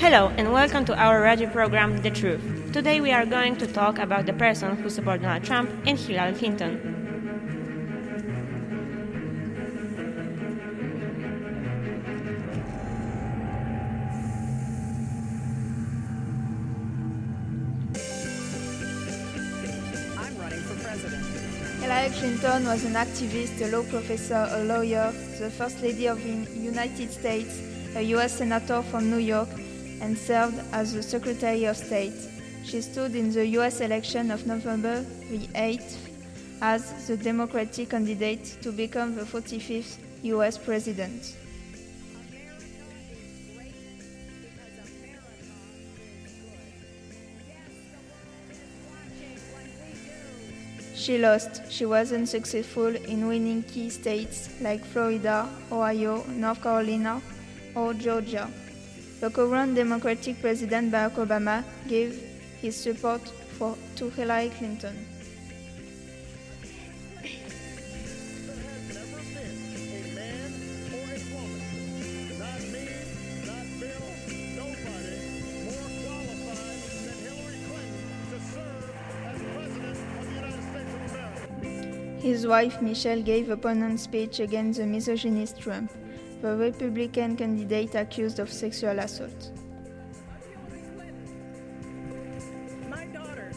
Hello and welcome to our radio program The Truth. Today we are going to talk about the person who supported Donald Trump and Hillary Clinton. I'm running for president. Hillary Clinton was an activist, a law professor, a lawyer, the First Lady of the United States, a U.S. Senator from New York, and served as the Secretary of State. She stood in the U.S. election of November the 8th as the Democratic candidate to become the 45th U.S. President. She lost. She wasn't successful in winning key states like Florida, Ohio, North Carolina, or Georgia. The current Democratic President Barack Obama gave his support for, to Hillary Clinton. His wife Michelle gave a opponent speech against the misogynist Trump, the Republican candidate accused of sexual assault. My daughters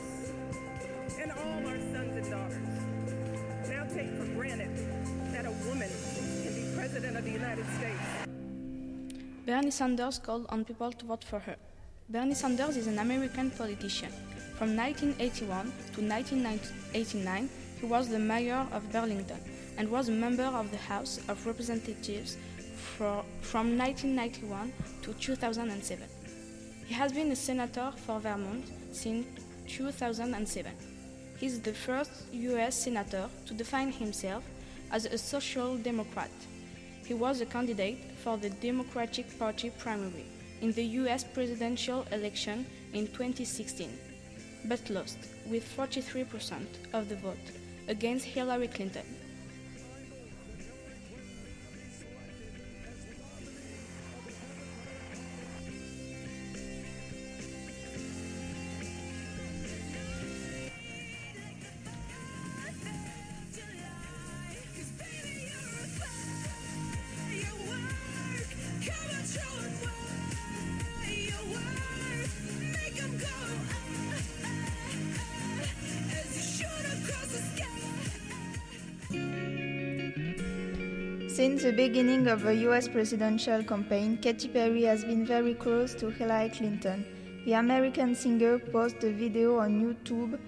and all our sons and daughters now take for granted that a woman can be president of the United States. Bernie Sanders called on people to vote for her. Bernie Sanders is an American politician. From 1981 to 1989, he was the mayor of Burlington and was a member of the House of Representatives for, from 1991 to 2007. He has been a senator for Vermont since 2007. He is the first U.S. senator to define himself as a social democrat. He was a candidate for the Democratic Party primary in the US presidential election in 2016, but lost with 43% of the vote against Hillary Clinton. Since the beginning of the US presidential campaign, Katy Perry has been very close to Hillary Clinton. The American singer posted a video on YouTube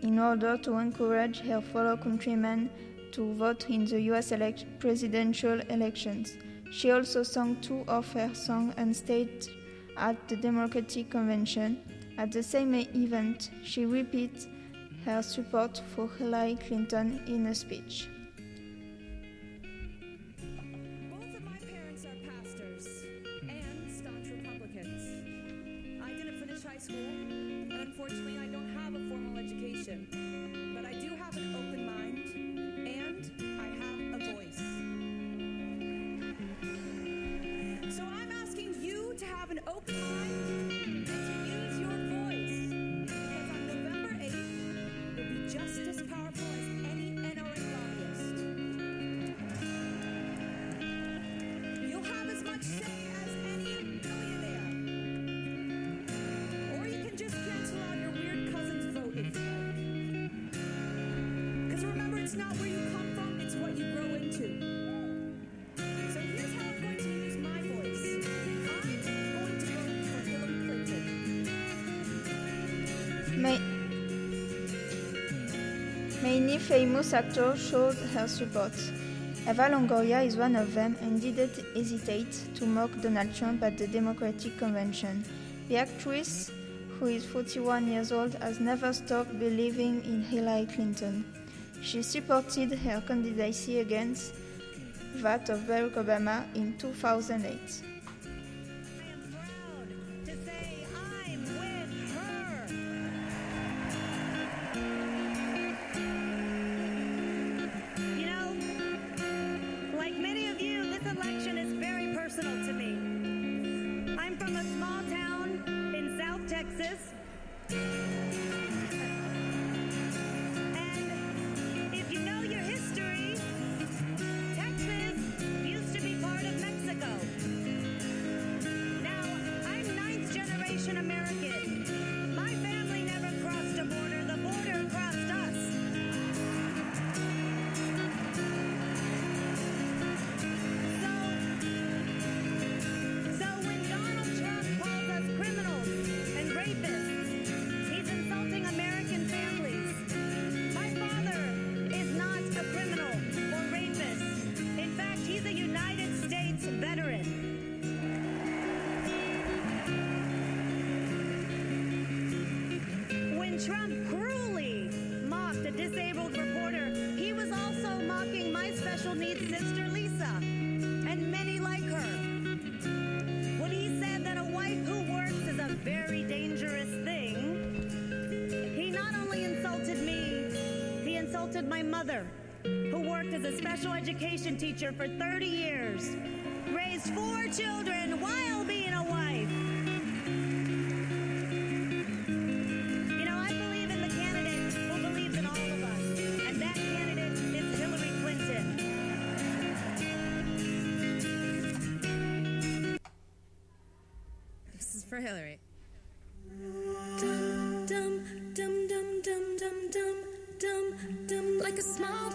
in order to encourage her fellow countrymen to vote in the US elect- presidential elections. She also sang two of her songs on stage at the Democratic Convention. At the same event, she repeated her support for Hillary Clinton in a speech. Have an open mind Ma- Many famous actors showed her support. Eva Longoria is one of them and didn't hesitate to mock Donald Trump at the Democratic Convention. The actress, who is 41 years old, has never stopped believing in Hillary Clinton. She supported her candidacy against that of Barack Obama in 2008. Special needs sister Lisa and many like her. When he said that a wife who works is a very dangerous thing, he not only insulted me, he insulted my mother, who worked as a special education teacher for 30 years, raised four children while for Hillary. Dum, dum, dum, dum, dum, dum, dum, dum, like a small.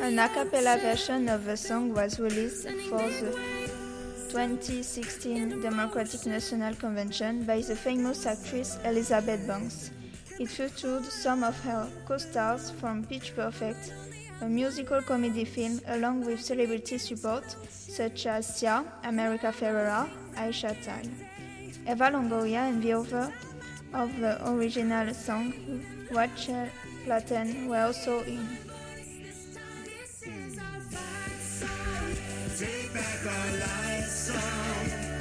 An a cappella version of the song was released for the 2016 Democratic National Convention by the famous actress Elizabeth Banks. It featured some of her co-stars from Pitch Perfect a musical comedy film, along with celebrity support such as Sia, America Ferrera, Aisha Tyler. Eva Longoria and the author of the original song, Rachel Platten, were also in.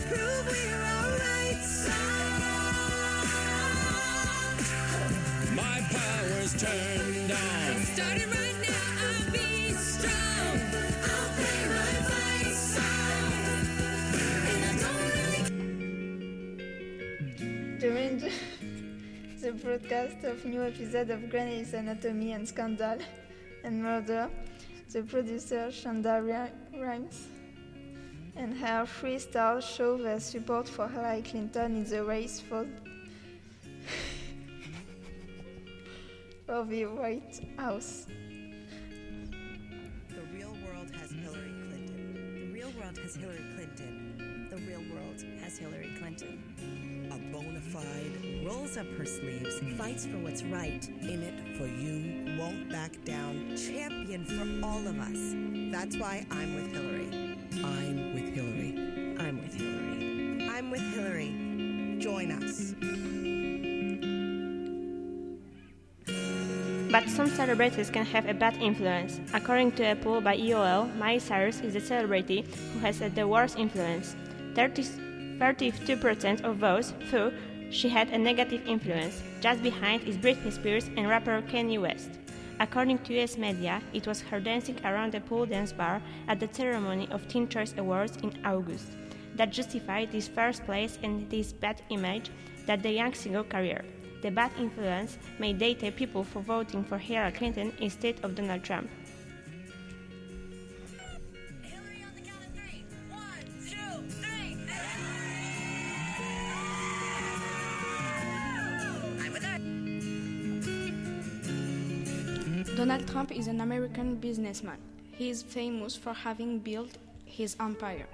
Prove we're alright, My power's turned on. During the, broadcast of new episode of Grey's Anatomy and Scandal and Murder, the producer Shonda Rhimes and her freestyle show their support for Hillary Clinton in the race for, for the White House. The real world has Hillary Clinton. The real world has Hillary Clinton. Rolls up her sleeves, fights for what's right, in it for you, won't back down, champion for all of us. That's why I'm with Hillary. I'm with Hillary. I'm with Hillary. I'm with Hillary. Join us. But some celebrities can have a bad influence. According to a poll by EOL, Miley Cyrus is the celebrity who has had the worst influence. 30, 32% of those thought she had a negative influence. Just behind is Britney Spears and rapper Kanye West. According to US media, it was her dancing around a pool dance bar at the ceremony of Teen Choice Awards in August that justified this first place and this bad image that the young singer career. The bad influence may deter people for voting for Hillary Clinton instead of Donald Trump. Donald Trump is an American businessman. He is famous for having built his empire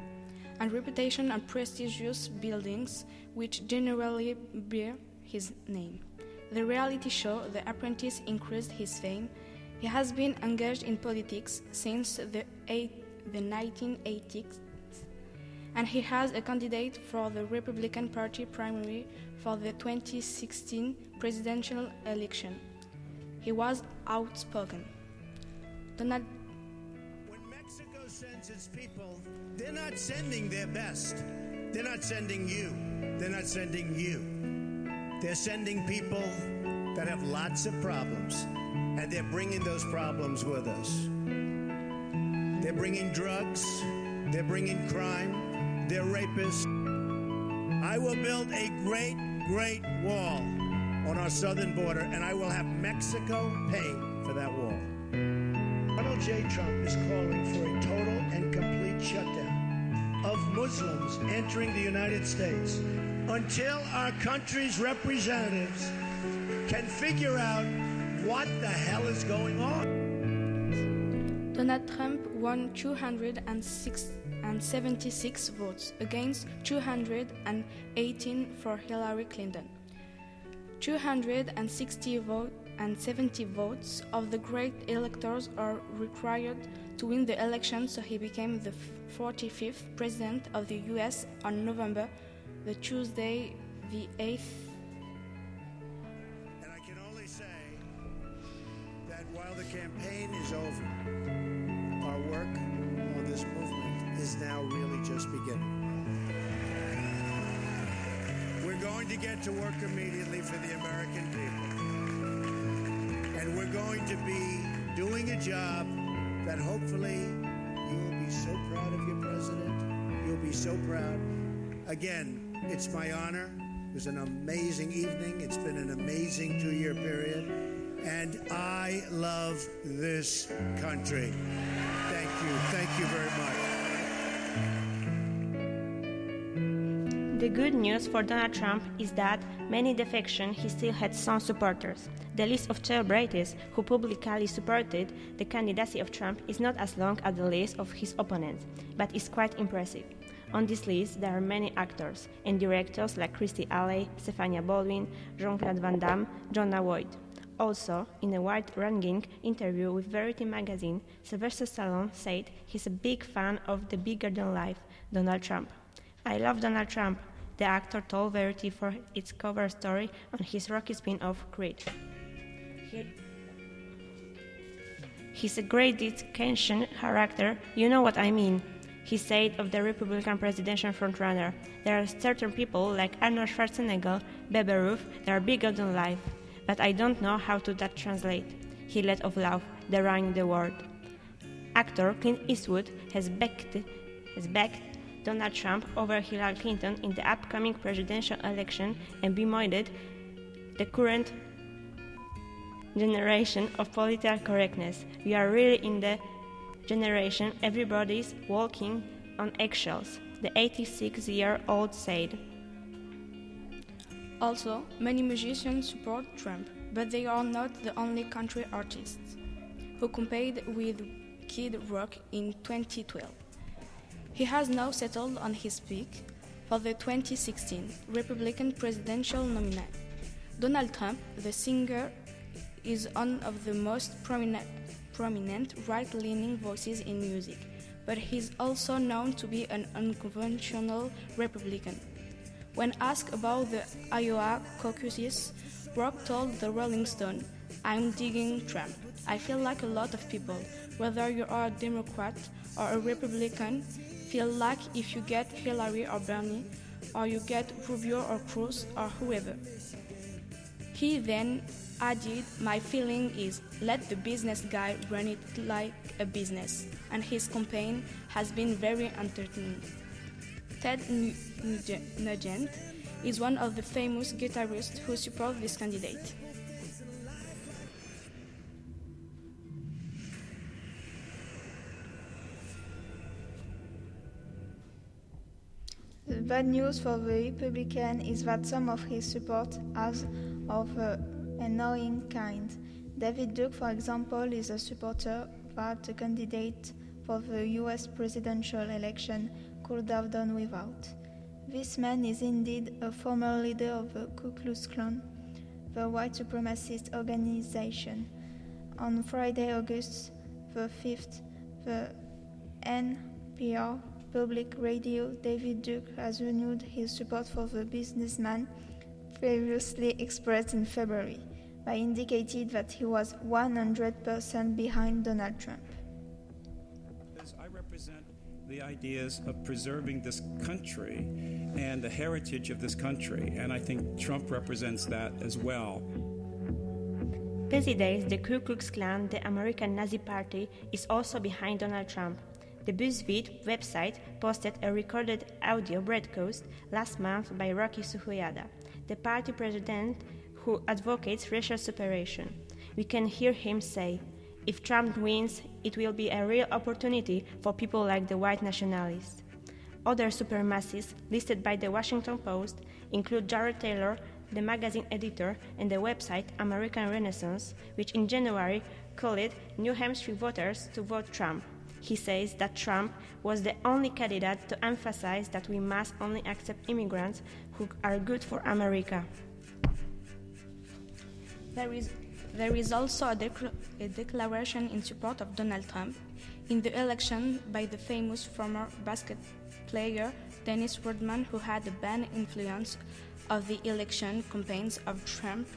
and reputation and prestigious buildings which generally bear his name. The reality show The Apprentice increased his fame. He has been engaged in politics since the, eight, the 1980s and he has a candidate for the Republican Party primary for the 2016 presidential election. He was outspoken. When Mexico sends its people, they're not sending their best. They're not sending you. They're not sending you. They're sending people that have lots of problems, and they're bringing those problems with us. They're bringing drugs, they're bringing crime, they're rapists. I will build a great, great wall on our southern border, and I will have Mexico pay for that wall. Donald J. Trump is calling for a total and complete shutdown of Muslims entering the United States until our country's representatives can figure out what the hell is going on. Donald Trump won 276 votes against 218 for Hillary Clinton. 260 votes and 70 votes of the great electors are required to win the election, so he became the 45th president of the US on November the Tuesday the 8th. And I can only say that while the campaign is over, our work on this movement is now really just beginning. We're going to get to work immediately for the American people. And we're going to be doing a job that hopefully you will be so proud of your president. You'll be so proud. Again, it's my honor. It was an amazing evening. It's been an amazing two year period. And I love this country. Thank you. Thank you very much. The good news for Donald Trump is that many defection he still had some supporters. The list of celebrities who publicly supported the candidacy of Trump is not as long as the list of his opponents, but is quite impressive. On this list, there are many actors and directors like Kirstie Alley, Stephania Baldwin, Jean-Claude Van Damme, Jonah Voight. Also, in a wide-ranging interview with Variety magazine, Sylvester Stallone said he's a big fan of the bigger-than-life Donald Trump. I love Donald Trump, the actor told Variety for its cover story on his Rocky spin-off Creed. He, he's a great dedication character, you know what I mean. He said of the Republican presidential frontrunner, there are certain people like Arnold Schwarzenegger, Babe Ruth, that are bigger than life, but I don't know how to that translate. He let off laugh, deriving the word. Actor Clint Eastwood has backed, has backed Donald Trump over Hillary Clinton in the upcoming presidential election and bemoaned the current generation of political correctness. We are really in the generation everybody's walking on eggshells, the 86 year old said. Also, many musicians support Trump, but they are not the only country artists who competed with Kid Rock in 2012. He has now settled on his pick for the 2016 Republican presidential nominee. Donald Trump, the singer, is one of the most prominent, prominent right leaning voices in music, but he's also known to be an unconventional Republican. When asked about the Iowa caucuses, Rock told the Rolling Stone, I'm digging Trump. I feel like a lot of people, whether you are a Democrat or a Republican, feel like if you get Hillary or Bernie, or you get Rubio or Cruz or whoever. He then added, My feeling is let the business guy run it like a business, and his campaign has been very entertaining. Ted Nugent is one of the famous guitarists who support this candidate. Bad news for the Republican is that some of his support is of uh, an annoying kind. David Duke, for example, is a supporter that the candidate for the US presidential election could have done without. This man is indeed a former leader of the Ku Klux Klan, the white supremacist organization. On Friday, August the 5th, the NPR public radio, David Duke has renewed his support for the businessman previously expressed in February by indicating that he was 100% behind Donald Trump. I represent the ideas of preserving this country and the heritage of this country, and I think Trump represents that as well. These days, the Ku Klux Klan, the American Nazi Party, is also behind Donald Trump. The BuzzFeed website posted a recorded audio broadcast last month by Rocky Suhayda, the party president who advocates racial separation. We can hear him say, if Trump wins, it will be a real opportunity for people like the white nationalists. Other supremacists listed by the Washington Post include Jared Taylor, the magazine editor, and the website American Renaissance, which in January called New Hampshire voters to vote Trump. He says that Trump was the only candidate to emphasize that we must only accept immigrants who are good for America. There is, there is also a, dec- a declaration in support of Donald Trump in the election by the famous former basket player Dennis Rodman, who had a bad influence of the election campaigns of Trump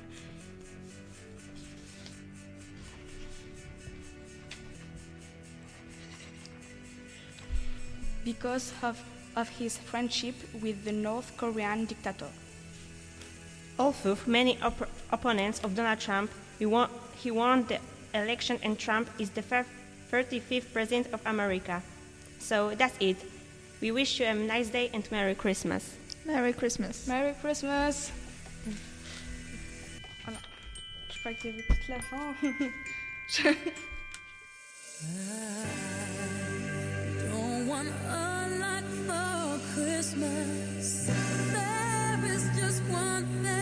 because of, of his friendship with the North Korean dictator. Although many op- opponents of Donald Trump, he won, he won the election and Trump is the fir- 35th president of America. So that's it. We wish you a nice day and Merry Christmas. Merry Christmas. Merry Christmas! Voilà. Je crois que j'ai vu toute la fin. Je- want a lot for Christmas. There is just one thing.